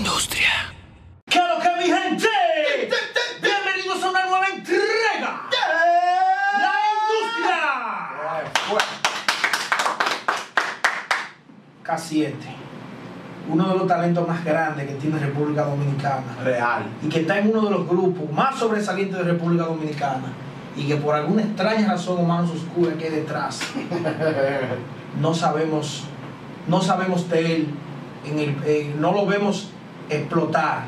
industria. ¿Qué es lo que mi gente? Bienvenidos a una nueva entrega. La industria. K7. Uno de los talentos más grandes que tiene República Dominicana. Real. Y que está en uno de los grupos más sobresalientes de República Dominicana. Y que por alguna extraña razón o manos oscuras que hay detrás. no sabemos, no sabemos de él, en el, eh, no lo vemos explotar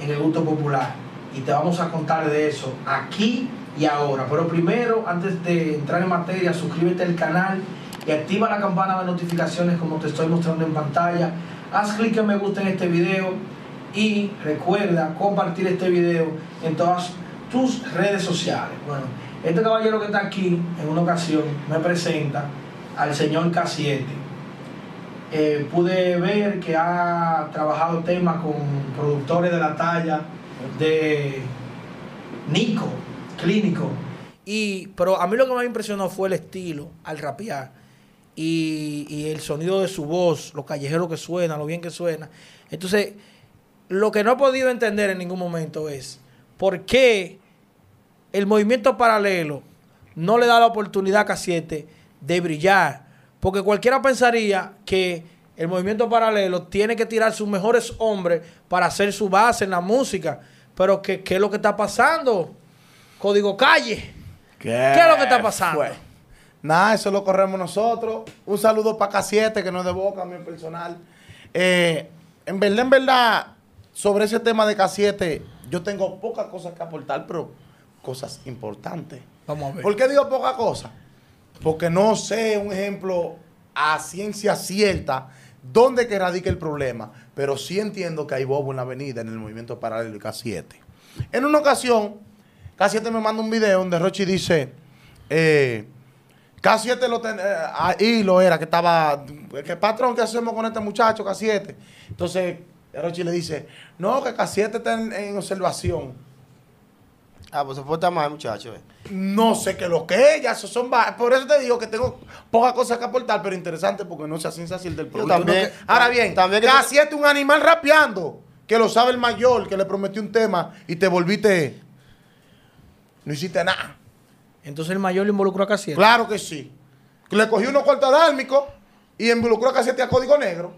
en el gusto popular. Y te vamos a contar de eso aquí y ahora. Pero primero, antes de entrar en materia, suscríbete al canal y activa la campana de notificaciones como te estoy mostrando en pantalla. Haz clic en me gusta en este video y recuerda compartir este video en todas tus redes sociales. Bueno, este caballero que está aquí en una ocasión me presenta al señor K7. Eh, pude ver que ha trabajado temas con productores de la talla de Nico, Clínico. Y, pero a mí lo que más me impresionó fue el estilo al rapear y, y el sonido de su voz, lo callejero que suena, lo bien que suena. Entonces, lo que no he podido entender en ningún momento es por qué el movimiento paralelo no le da la oportunidad a K7 de brillar. Porque cualquiera pensaría que el movimiento paralelo tiene que tirar sus mejores hombres para hacer su base en la música. Pero ¿qué, qué es lo que está pasando? Código Calle. ¿Qué, es lo que está pasando? fue? Nada, eso lo corremos nosotros. Un saludo para K7, que no es de boca, mi personal. Eh, en verdad, en verdad, sobre ese tema de K7, yo tengo pocas cosas que aportar, pero cosas importantes. Vamos a ver. ¿Por qué digo poca cosa? Porque no sé, un ejemplo a ciencia cierta, dónde que radica el problema, pero sí entiendo que hay bobo en la avenida, en el movimiento paralelo y K7. En una ocasión, K7 me manda un video donde Rochi dice, eh, K7 lo ten- eh, ahí lo era, que estaba, que patrón, ¿qué hacemos con este muchacho K7? Entonces, Rochi le dice, no, que K7 está en observación. Ah, pues se porta mal, muchacho. eh. No sé qué lo que es, ya eso son Por eso te digo que tengo pocas cosas que aportar, pero interesante porque no se ciencia cierta del problema. también- Ahora bien, también que- K7 es un animal rapeando, que lo sabe el mayor, que le prometió un tema y te volviste. No hiciste nada. Entonces el mayor le involucró a K7. Claro que sí. Que Le cogió unos dálmicos y involucró a K7 a código negro.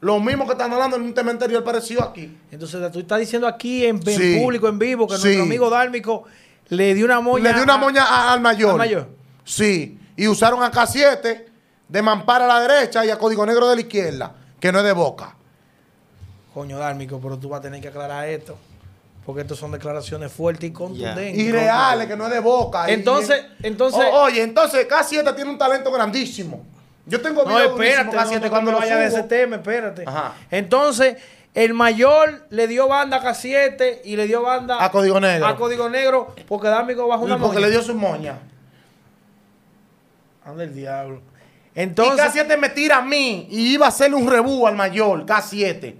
Lo mismo que están hablando en un tema anterior parecido aquí. Entonces tú estás diciendo aquí en, en Sí. público, en vivo, que Sí. nuestro amigo Dálmico le dio una moña. Le dio una moña a- al mayor. al mayor. Sí. Y usaron a K7 de mampara a la derecha y a código negro de la izquierda, que no es de boca. Coño, Dálmico, pero tú vas a tener que aclarar esto. Porque estas son declaraciones fuertes y contundentes. Y reales, que no es de boca. Entonces, y- entonces. O- oye, entonces K7 tiene un talento grandísimo. Yo tengo no, espérate, durísimos no, K7 no, cuando vaya de ese tema, espérate. Ajá. Entonces, el mayor le dio banda a K7 y le dio banda A Código Negro. A Código Negro porque Dálmico bajó una Y porque moña. le dio su moña. Anda el diablo. Y Entonces, K7 me tira a mí y iba a hacerle un rebú al mayor, K7.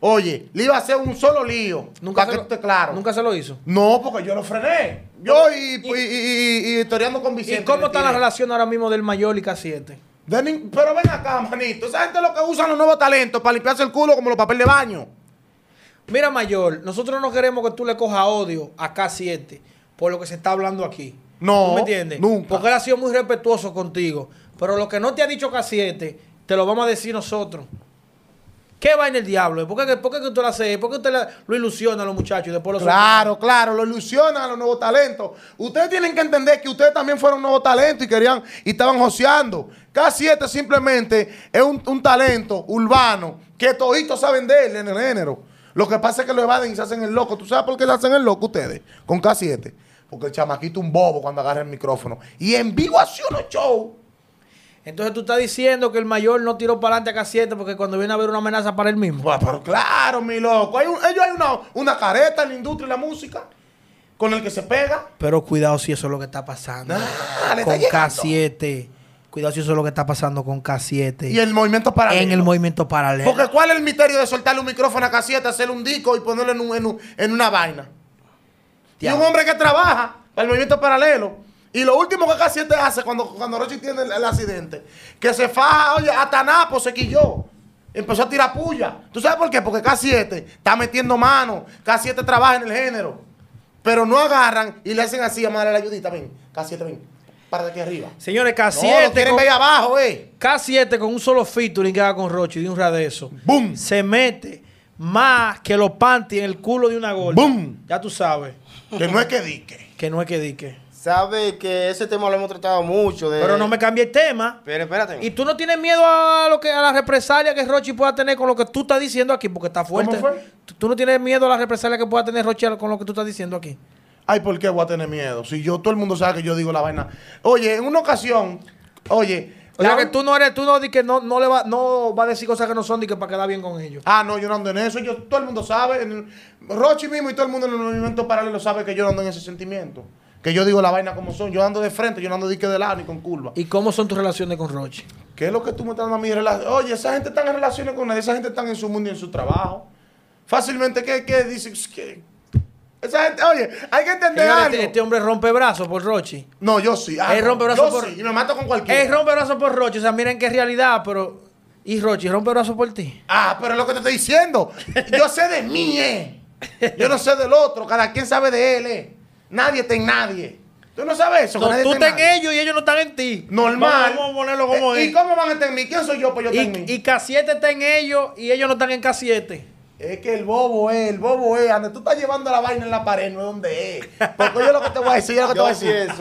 Oye, le iba a hacer un solo lío. nunca para se que lo- tú estés claro. Nunca se lo hizo. No, porque yo lo frené. Yo y, y, y, y- y con Vicente. ¿Y cómo está la relación ahora mismo del mayor y K7? De Pero ven acá, manito. Esa gente lo que usan los nuevos talentos para limpiarse el culo como los papeles de baño. Mira, mayor, nosotros no queremos que tú le cojas odio a K7 por lo que se está hablando aquí. No, ¿Tú me entiendes? nunca. Porque él ha sido muy respetuoso contigo. Pero lo que no te ha dicho K7, te lo vamos a decir nosotros. ¿Qué va en el diablo? ¿Por qué, por qué usted lo hace? ¿Por qué usted lo ilusiona a los muchachos y después los Claro, claro, lo ilusionan a los nuevos talentos. Ustedes tienen que entender que ustedes también fueron nuevos talentos y querían y estaban joseando. K7 simplemente es un, un talento urbano que toditos saben de él en el género. Lo que pasa es que lo evaden y se hacen el loco. ¿Tú sabes por qué se hacen el loco ustedes con K7? Porque el chamaquito un bobo cuando agarra el micrófono. Y en vivo hace unos show. Entonces tú estás diciendo que el mayor no tiró para adelante a K7 porque cuando viene a haber una amenaza para él mismo. Pues, pero claro, mi loco. Hay un- ellos hay una, una careta en la industria de la música con el que se pega. Pero cuidado si eso es lo que está pasando Ah, con está llegando. K7. Cuidado si eso es lo que está pasando con K7. Y el movimiento paralelo. en el movimiento paralelo. Porque ¿cuál es el misterio de soltarle un micrófono a K7, hacerle un disco y ponerlo en, un- en un- en una vaina? Y un hombre que trabaja para el movimiento paralelo. Y lo último que K7 hace cuando, cuando Rochi tiene el, el accidente, que se faja, oye, hasta Napo se quilló. Empezó a tirar puya. ¿Tú sabes por qué? Porque K7 está metiendo mano. K7 trabaja en el género. Pero no agarran y le hacen así a madre la ayudita. Ven, K7, ven. Para de aquí arriba. Señores, No, lo K7, quieren con, abajo, eh. K7 con un solo featuring que haga con Rochi de un radezo. ¡Bum! Se mete más que los panties en el culo de una gorda. ¡Bum! Ya tú sabes Que no es que dique. que no es que dique. Sabe que ese tema lo hemos tratado mucho. De... Pero no me cambie el tema. Pero espérate. Y tú no tienes miedo a lo que a la represalia que Rochi pueda tener con lo que tú estás diciendo aquí, porque está fuerte. ¿Cómo fue? Tú, tú no tienes miedo a la represalia que pueda tener Rochi con lo que tú estás diciendo aquí. Ay, ¿por qué voy a tener miedo? Si yo, todo el mundo sabe que yo digo la vaina. Oye, en una ocasión, oye. O sea que tú no eres, tú no di que no, no le va, no va a decir cosas que no son, di que para quedar bien con ellos. Ah, no, yo no ando en eso. Yo, todo el mundo sabe. Rochi mismo y todo el mundo en el movimiento paralelo sabe que yo no ando en ese sentimiento. Que yo digo la vaina como son. Yo ando de frente, yo no ando de que de lado ni con curva. ¿Y cómo son tus relaciones con Rochi? ¿Qué es lo que tú me estás dando a mí? Oye, esa gente está en relaciones con nadie. Esa gente está en su mundo y en su trabajo. Fácilmente, ¿qué, qué dicen? ¿Qué? Esa gente, oye, hay que entender Señores, algo. este, este hombre rompe brazos por Rochi. No, yo sí. Ah, Él rompe brazos por- sí, y me mato con cualquiera. Él rompe brazos por Rochi. O sea, miren qué realidad, pero. ¿Y Rochi rompe brazos por ti? Ah, pero es lo que te estoy diciendo. Yo sé de mí, eh. Yo no sé del otro. Cada quien sabe de él, eh. Nadie está en nadie. ¿Tú no sabes eso? No, tú está estás en ellos y ellos no están en ti. Normal. Vamos, vamos a ponerlo como Eh, es. ¿Y cómo van a estar en mí? ¿Quién soy yo? Pues yo estoy en mí. Y, y K7 está en ellos y ellos no están en K7. Es que el bobo es, el bobo es. Donde tú estás llevando la vaina en la pared, no es donde es. Porque yo lo que te voy a decir, yo lo que te voy Yo a decir.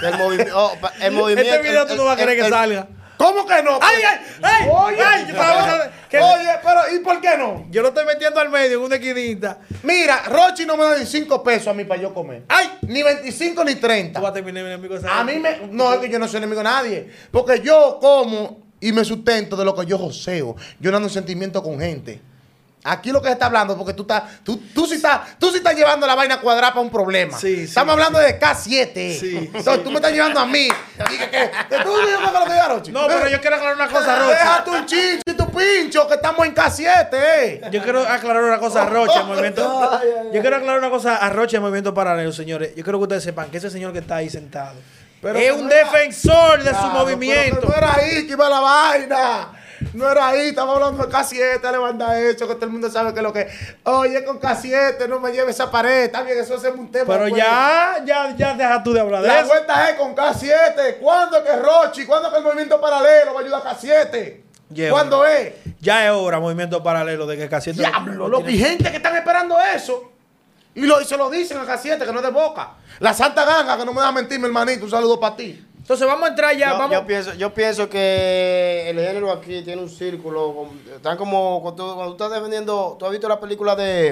que el, movi- oh, el movimiento. Este video tú no vas a querer el- que el- salga. ¿Cómo que no? ¡Ay, ay, ay! Oye, ay, yo estaba- que- oye, pero ¿y por qué no? Yo lo estoy metiendo al medio en una esquinita. Mira, Rochi no me da ni 5 pesos a mí para yo comer. ¡Ay! Ni 25 ni 30. Tú vas a terminar mi enemigo. A mí me. No, es que yo no soy enemigo de nadie. Porque yo como y me sustento de lo que yo joseo. Yo no ando en sentimiento con gente. Aquí lo que se está hablando, porque tú estás, tú, tú sí estás, tú sí estás llevando la vaina cuadrada para un problema. Sí, sí, Estamos hablando de K7. Sí, Entonces tú me estás llevando a mí. Y que, que, que tú lo que. No, pero Eh, yo quiero aclarar una cosa, Rochi. Deja tu chincho y tu pincho, que estamos en K7, eh. Yo quiero aclarar una cosa a Roche, el movimiento. Yo quiero aclarar una cosa a Roche, el movimiento paralelo, señores. Yo quiero que ustedes sepan que ese señor que está ahí sentado Pero es un no era- defensor de su Claro, movimiento. pero que No era ahí que iba la vaina. No era ahí, estamos hablando de K7, le manda eso, que todo el mundo sabe que lo que. Oye, con K7, no me lleve esa pared. Está bien, eso es un tema. Pero pues. ya, ya, ya deja tú de hablar de La eso. vuelta es con K7. ¿Cuándo es que Rochi? ¿Cuándo es que el movimiento paralelo va a ayudar a K7? Lleva. ¿Cuándo es? Ya es hora, movimiento paralelo, de que casi Diablo, loco. Y gente que están esperando eso. Y, lo, y se lo dicen a K7, que no es de boca. La Santa Ganga, que no me da mentir, mi hermanito. Un saludo para ti. Entonces vamos a entrar ya, yo, vamos. yo pienso, yo pienso que el género aquí tiene un círculo. Están como cuando tú, cuando tú estás defendiendo. ¿Tú has visto la película de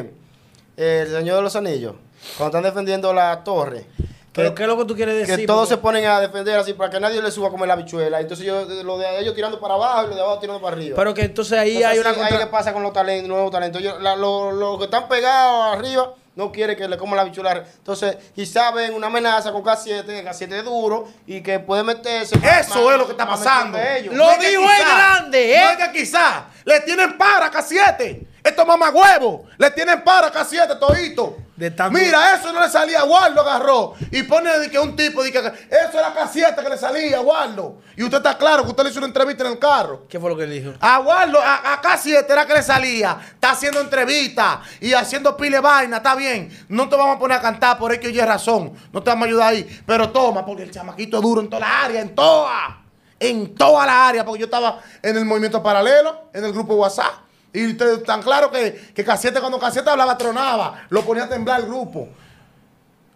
eh, El Señor de los Anillos? Cuando están defendiendo la torre. Pero que- ¿qué es lo que tú quieres decir? que todos se ponen a defender así para que nadie le suba a comer la bichuela. Entonces yo, lo de ellos tirando para abajo y lo de abajo tirando para arriba. Pero que entonces ahí Entonces, hay una ahí contra- qué pasa con los talentos, nuevos talentos. Yo- la- lo- Los que están pegados arriba no quieren que le coman la bichuela. Entonces, y saben una amenaza con K7, que K7 es duro y que puede meterse. Eso más- es lo que está pasando. Lo No dijo quizá- el grande, ¿eh? No es que quizá le tienen para K7. Estos mamagüevos le tienen para K7 todito. De tanto- Mira, eso no le salía a Waldo, agarró. Y pone de que un tipo, de que eso era K7 que le salía a Waldo. Y usted está claro que usted le hizo una entrevista en el carro. ¿Qué fue lo que él dijo? A Waldo, a, a K7 era que le salía. Está haciendo entrevistas y haciendo pile vaina. Está bien. No te vamos a poner a cantar por X o Y razón. No te vamos a ayudar ahí. Pero toma, porque el chamaquito es duro en toda la área, en toda. En toda la área. Porque yo estaba en el movimiento paralelo, en el grupo WhatsApp. Y ustedes tan claro que, que K7 cuando K7 hablaba tronaba. Lo ponía a temblar el grupo.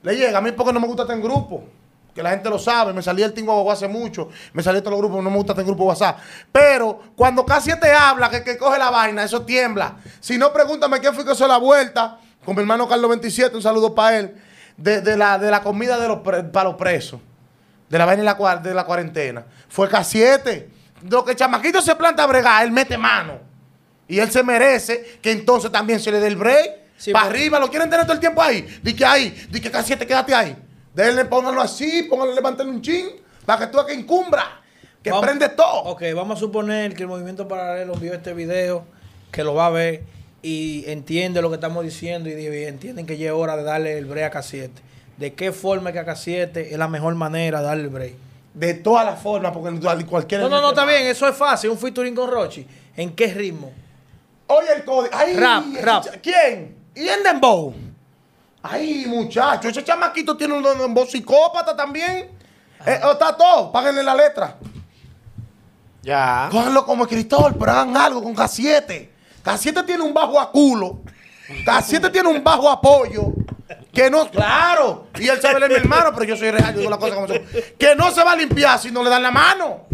Le llega a mí porque no me gusta estar en grupo. Que la gente lo sabe. Me salí el Tingo hace mucho. Me salí de todos los grupos. No me gusta estar en grupo WhatsApp. Pero cuando casi te habla, que, que coge la vaina, eso tiembla. Si no, pregúntame quién fue que hizo la vuelta. Con mi hermano Carlos 27, un saludo para él. De, la, de la comida de los para los presos. De la vaina de la, de la cuarentena. Fue K7. Lo que el chamaquito se planta a bregar, él mete mano. Y él se merece que entonces también se le dé el break. Sí, para arriba, lo quieren tener todo el tiempo ahí. Di que ahí, di que casi te quédate ahí. Denle, pónganlo así, pónganlo, levanten un chin, para que tú que incumbra, que Vamos- prende todo. Ok, vamos a suponer que el movimiento paralelo vio este video, que lo va a ver y entiende lo que estamos diciendo y entienden que ya es hora de darle el break a K7. ¿De qué forma que a K7 es la mejor manera de darle el break? de todas las formas, porque cualquier. No, no, no, está bien, eso es fácil, un featuring con Rochi. ¿En qué ritmo? Oye el código. Ay, Rap, rap. ¿Quién? ¿Y en Dembow? Ay, muchacho, ese chamaquito tiene un Dembow psicópata también. Eh, está todo, páguenle la letra. Ya. Cójanlo como escritor, pero hagan algo con K7. K7 tiene un bajo a culo. K7 tiene un bajo apoyo. Que no, claro. Y él sabe leer mi hermano, pero yo soy real, yo digo la cosa como son. Que no se va a limpiar si no le dan la mano.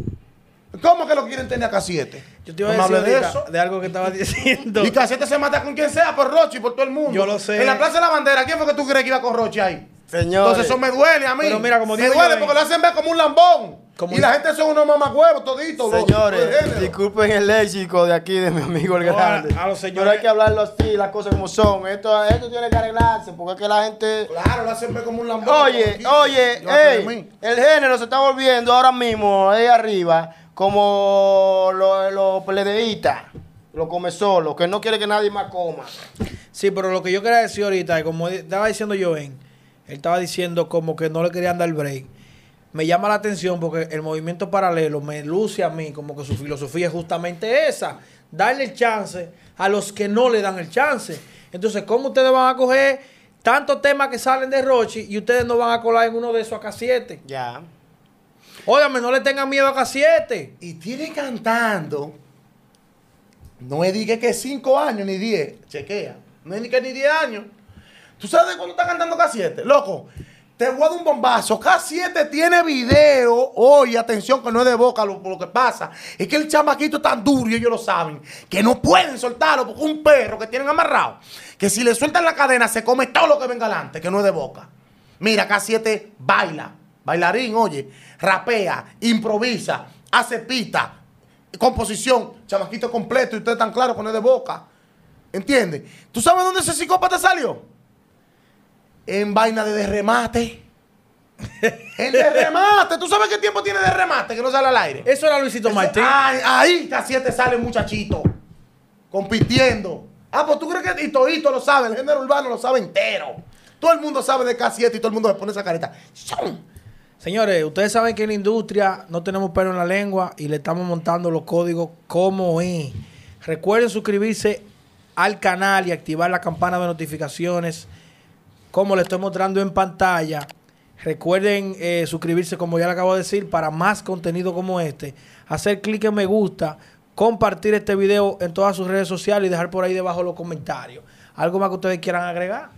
¿Cómo que lo quieren tener a K7? Yo te iba a No decir de eso. de algo que estaba diciendo. Y K7 se mata con quien sea, por Rochi, por todo el mundo. Yo lo sé. En la Plaza de la Bandera, ¿quién fue que tú crees que iba con Rochi ahí? Señores. Entonces eso me duele a mí. Pero mira, como me duele yo, porque eh. lo hacen ver como un lambón. Como y un- la gente son unos mamagüevos toditos. Señores, disculpen el léxico de aquí de mi amigo el No, a- grande. a los señores- Pero hay que hablarlo así, las cosas como son. Esto, esto tiene que arreglarse porque es que la gente. Claro, lo hacen ver como un lambón. Oye, oye, ey, el género se está volviendo ahora mismo ahí arriba como los lo peledeístas, los come solo, que no quiere que nadie más coma. Sí, pero lo que yo quería decir ahorita, como estaba diciendo Joven, él estaba diciendo como que no le querían dar break. Me llama la atención porque el movimiento paralelo me luce a mí como que su filosofía es justamente esa, darle el chance a los que no le dan el chance. Entonces, ¿cómo ustedes van a coger tantos temas que salen de Rochi y ustedes no van a colar en uno de esos acá 7? Ya. Óyame, no le tengan miedo a K7. Y tiene cantando. No es dije que 5 años ni 10. Chequea. No es ni que ni 10 años. ¿Tú sabes de cuándo está cantando K7? Loco, te voy a dar un bombazo. K7 tiene video. Oye, atención, que no es de boca lo, lo que pasa. Es que el chamaquito es tan duro y ellos lo saben. Que no pueden soltarlo porque un perro que tienen amarrado. Que si le sueltan la cadena se come todo lo que venga adelante. Que no es de boca. Mira, K7 baila. Bailarín, oye. Rapea, improvisa, hace pista, composición, chamaquito completo y usted tan claro no es de boca. ¿Entiendes? ¿Tú sabes dónde ese psicópata salió? En vaina de derremate. en derremate. ¿Tú sabes qué tiempo tiene de remate que no sale al aire? Eso era Luisito Martín. Ay, ahí casi te sale muchachito. Compitiendo. Ah, pues tú crees que y todito lo sabe, el género urbano lo sabe entero. Todo el mundo sabe de K7 y todo el mundo le pone esa careta. ¡Shum! Señores, ustedes saben que en la industria no tenemos pelo en la lengua y le estamos montando los códigos como es. Recuerden suscribirse al canal y activar la campana de notificaciones como le estoy mostrando en pantalla. Recuerden eh, suscribirse, como ya le acabo de decir, para más contenido como este. Hacer clic en me gusta, compartir este video en todas sus redes sociales y dejar por ahí debajo los comentarios. ¿Algo más que ustedes quieran agregar?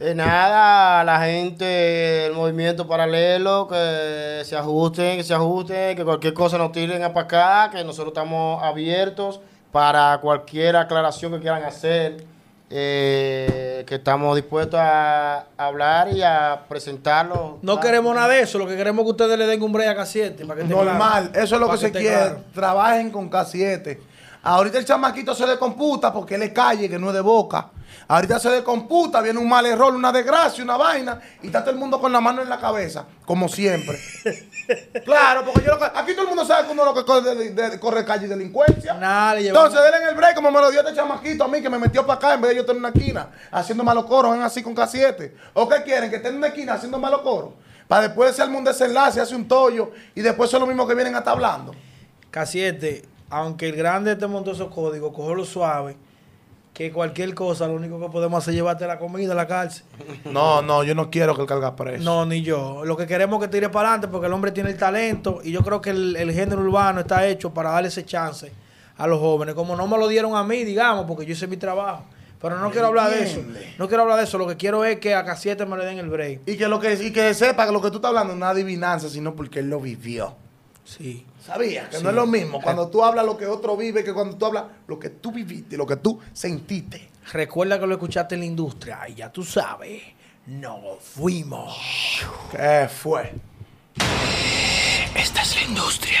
Eh, nada, la gente del movimiento paralelo, que se ajusten, que se ajusten, que cualquier cosa nos tiren para acá, que nosotros estamos abiertos para cualquier aclaración que quieran hacer, eh, que estamos dispuestos a hablar y a presentarlo. No queremos nada de eso, lo que queremos es que ustedes le den un break a K7. Para que Normal, claro. eso es lo Para que se quiere. claro. Trabajen con K7. Ahorita el chamaquito se descomputa porque él es calle, que no es de boca. Ahorita se descomputa, viene un mal error, una desgracia, una vaina, y está todo el mundo con la mano en la cabeza, como siempre. claro, porque yo lo que- aquí todo el mundo sabe que uno lo que corre, de, de- corre calle y delincuencia. Nada, le Entonces, denle en el break, como me lo dio este chamaquito a mí, que me metió para acá en vez de yo estar en una esquina haciendo malos coros, ven así con K7. ¿O qué quieren? Que estén en una esquina haciendo malos coros. Para después arma un desenlace, hace un tollo, y después son los mismos que vienen hasta hablando. K7, aunque el grande te montó esos códigos, cógelo suave, que cualquier cosa, lo único que podemos hacer es llevarte la comida a la cárcel. No, no, yo no quiero que él carga preso. No, ni yo. Lo que queremos es que tire para adelante porque el hombre tiene el talento y yo creo que el, el género urbano está hecho para darle ese chance a los jóvenes. Como no me lo dieron a mí, digamos, porque yo hice mi trabajo. Pero no quiero hablar de eso. No quiero hablar de eso. Lo que quiero es que a K7 me le den el break. Y que lo que y que sepa que lo que tú estás hablando no es adivinanza, sino porque él lo vivió. Sí. ¿Sabías? Que Sí. no es lo mismo cuando tú hablas lo que otro vive que cuando tú hablas lo que tú viviste, lo que tú sentiste. Recuerda que lo escuchaste en la industria y ya tú sabes, nos fuimos. ¿Qué fue? Esta es la industria.